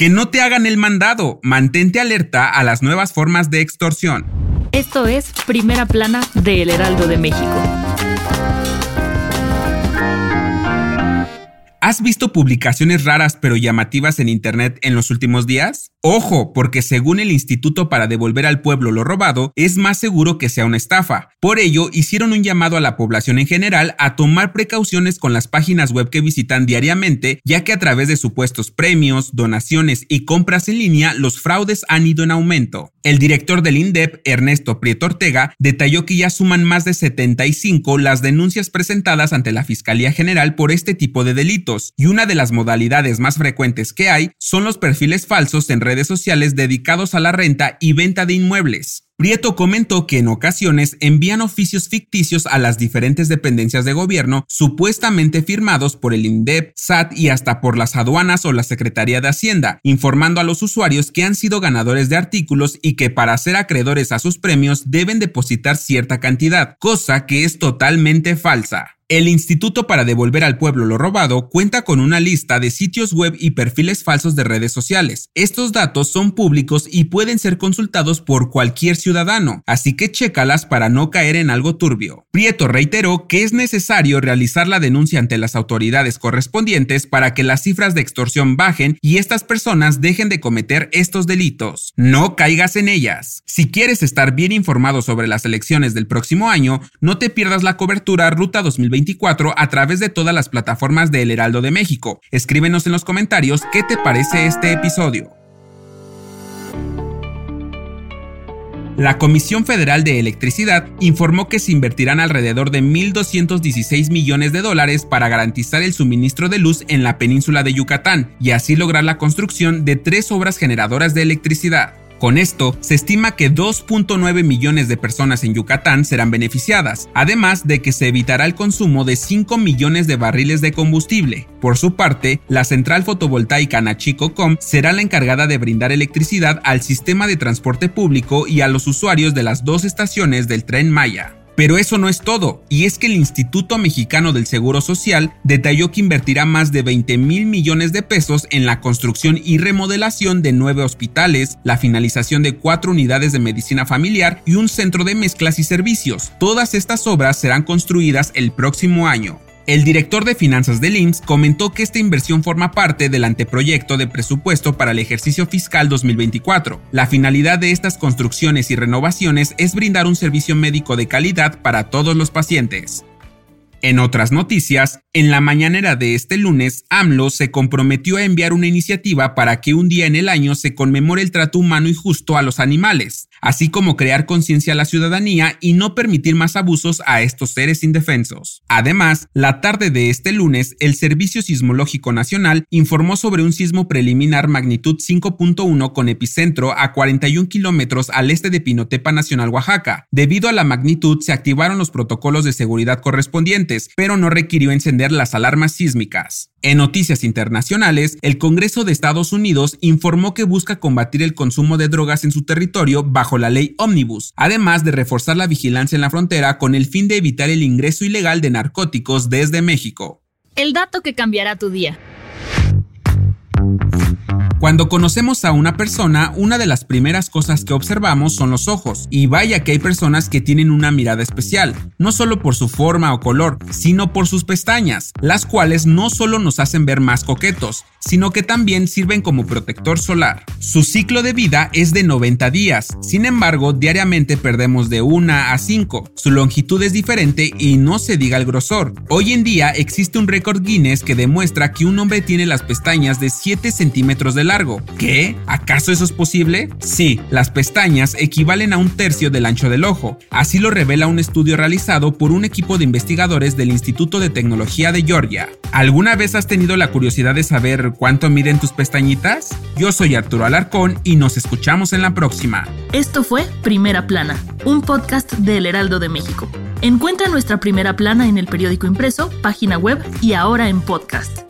Que no te hagan el mandado. Mantente alerta a las nuevas formas de extorsión. Esto es Primera Plana de El Heraldo de México. ¿Has visto publicaciones raras pero llamativas en Internet en los últimos días? Ojo, porque según el Instituto para devolver al pueblo lo robado, es más seguro que sea una estafa. Por ello, hicieron un llamado a la población en general a tomar precauciones con las páginas web que visitan diariamente, ya que a través de supuestos premios, donaciones y compras en línea, los fraudes han ido en aumento. El director del INDEP, Ernesto Prieto Ortega, detalló que ya suman más de 75 las denuncias presentadas ante la Fiscalía General por este tipo de delitos, y una de las modalidades más frecuentes que hay son los perfiles falsos en redes sociales dedicados a la renta y venta de inmuebles. Prieto comentó que en ocasiones envían oficios ficticios a las diferentes dependencias de gobierno supuestamente firmados por el INDEP, SAT y hasta por las aduanas o la Secretaría de Hacienda, informando a los usuarios que han sido ganadores de artículos y que para ser acreedores a sus premios deben depositar cierta cantidad, cosa que es totalmente falsa. El Instituto para Devolver al Pueblo lo Robado cuenta con una lista de sitios web y perfiles falsos de redes sociales. Estos datos son públicos y pueden ser consultados por cualquier ciudadano, así que chécalas para no caer en algo turbio. Prieto reiteró que es necesario realizar la denuncia ante las autoridades correspondientes para que las cifras de extorsión bajen y estas personas dejen de cometer estos delitos. No caigas en ellas. Si quieres estar bien informado sobre las elecciones del próximo año, no te pierdas la cobertura Ruta 2020 a través de todas las plataformas de El Heraldo de México. Escríbenos en los comentarios qué te parece este episodio. La Comisión Federal de Electricidad informó que se invertirán alrededor de 1.216 millones de dólares para garantizar el suministro de luz en la península de Yucatán y así lograr la construcción de tres obras generadoras de electricidad. Con esto, se estima que 2.9 millones de personas en Yucatán serán beneficiadas, además de que se evitará el consumo de 5 millones de barriles de combustible. Por su parte, la central fotovoltaica Nachicocom será la encargada de brindar electricidad al sistema de transporte público y a los usuarios de las dos estaciones del tren Maya. Pero eso no es todo, y es que el Instituto Mexicano del Seguro Social detalló que invertirá más de 20 mil millones de pesos en la construcción y remodelación de nueve hospitales, la finalización de cuatro unidades de medicina familiar y un centro de mezclas y servicios. Todas estas obras serán construidas el próximo año. El director de finanzas del IMSS comentó que esta inversión forma parte del anteproyecto de presupuesto para el ejercicio fiscal 2024. La finalidad de estas construcciones y renovaciones es brindar un servicio médico de calidad para todos los pacientes. En otras noticias, en la mañanera de este lunes, AMLO se comprometió a enviar una iniciativa para que un día en el año se conmemore el trato humano y justo a los animales, así como crear conciencia a la ciudadanía y no permitir más abusos a estos seres indefensos. Además, la tarde de este lunes, el Servicio Sismológico Nacional informó sobre un sismo preliminar magnitud 5.1 con epicentro a 41 kilómetros al este de Pinotepa Nacional, Oaxaca. Debido a la magnitud, se activaron los protocolos de seguridad correspondientes, pero no requirió encender las alarmas sísmicas. En noticias internacionales, el Congreso de Estados Unidos informó que busca combatir el consumo de drogas en su territorio bajo la ley Omnibus, además de reforzar la vigilancia en la frontera con el fin de evitar el ingreso ilegal de narcóticos desde México. El dato que cambiará tu día. Cuando conocemos a una persona, una de las primeras cosas que observamos son los ojos, y vaya que hay personas que tienen una mirada especial, no solo por su forma o color, sino por sus pestañas, las cuales no solo nos hacen ver más coquetos, sino que también sirven como protector solar. Su ciclo de vida es de 90 días, sin embargo, diariamente perdemos de 1 a 5. Su longitud es diferente y no se diga el grosor. Hoy en día existe un récord Guinness que demuestra que un hombre tiene las pestañas de 7 centímetros de largo. ¿Qué? ¿Acaso eso es posible? Sí, las pestañas equivalen a un tercio del ancho del ojo. Así lo revela un estudio realizado por un equipo de investigadores del Instituto de Tecnología de Georgia. ¿Alguna vez has tenido la curiosidad de saber cuánto miden tus pestañitas? Yo soy Arturo Alarcón y nos escuchamos en la próxima. Esto fue Primera Plana, un podcast del Heraldo de México. Encuentra nuestra Primera Plana en el periódico impreso, página web y ahora en podcast.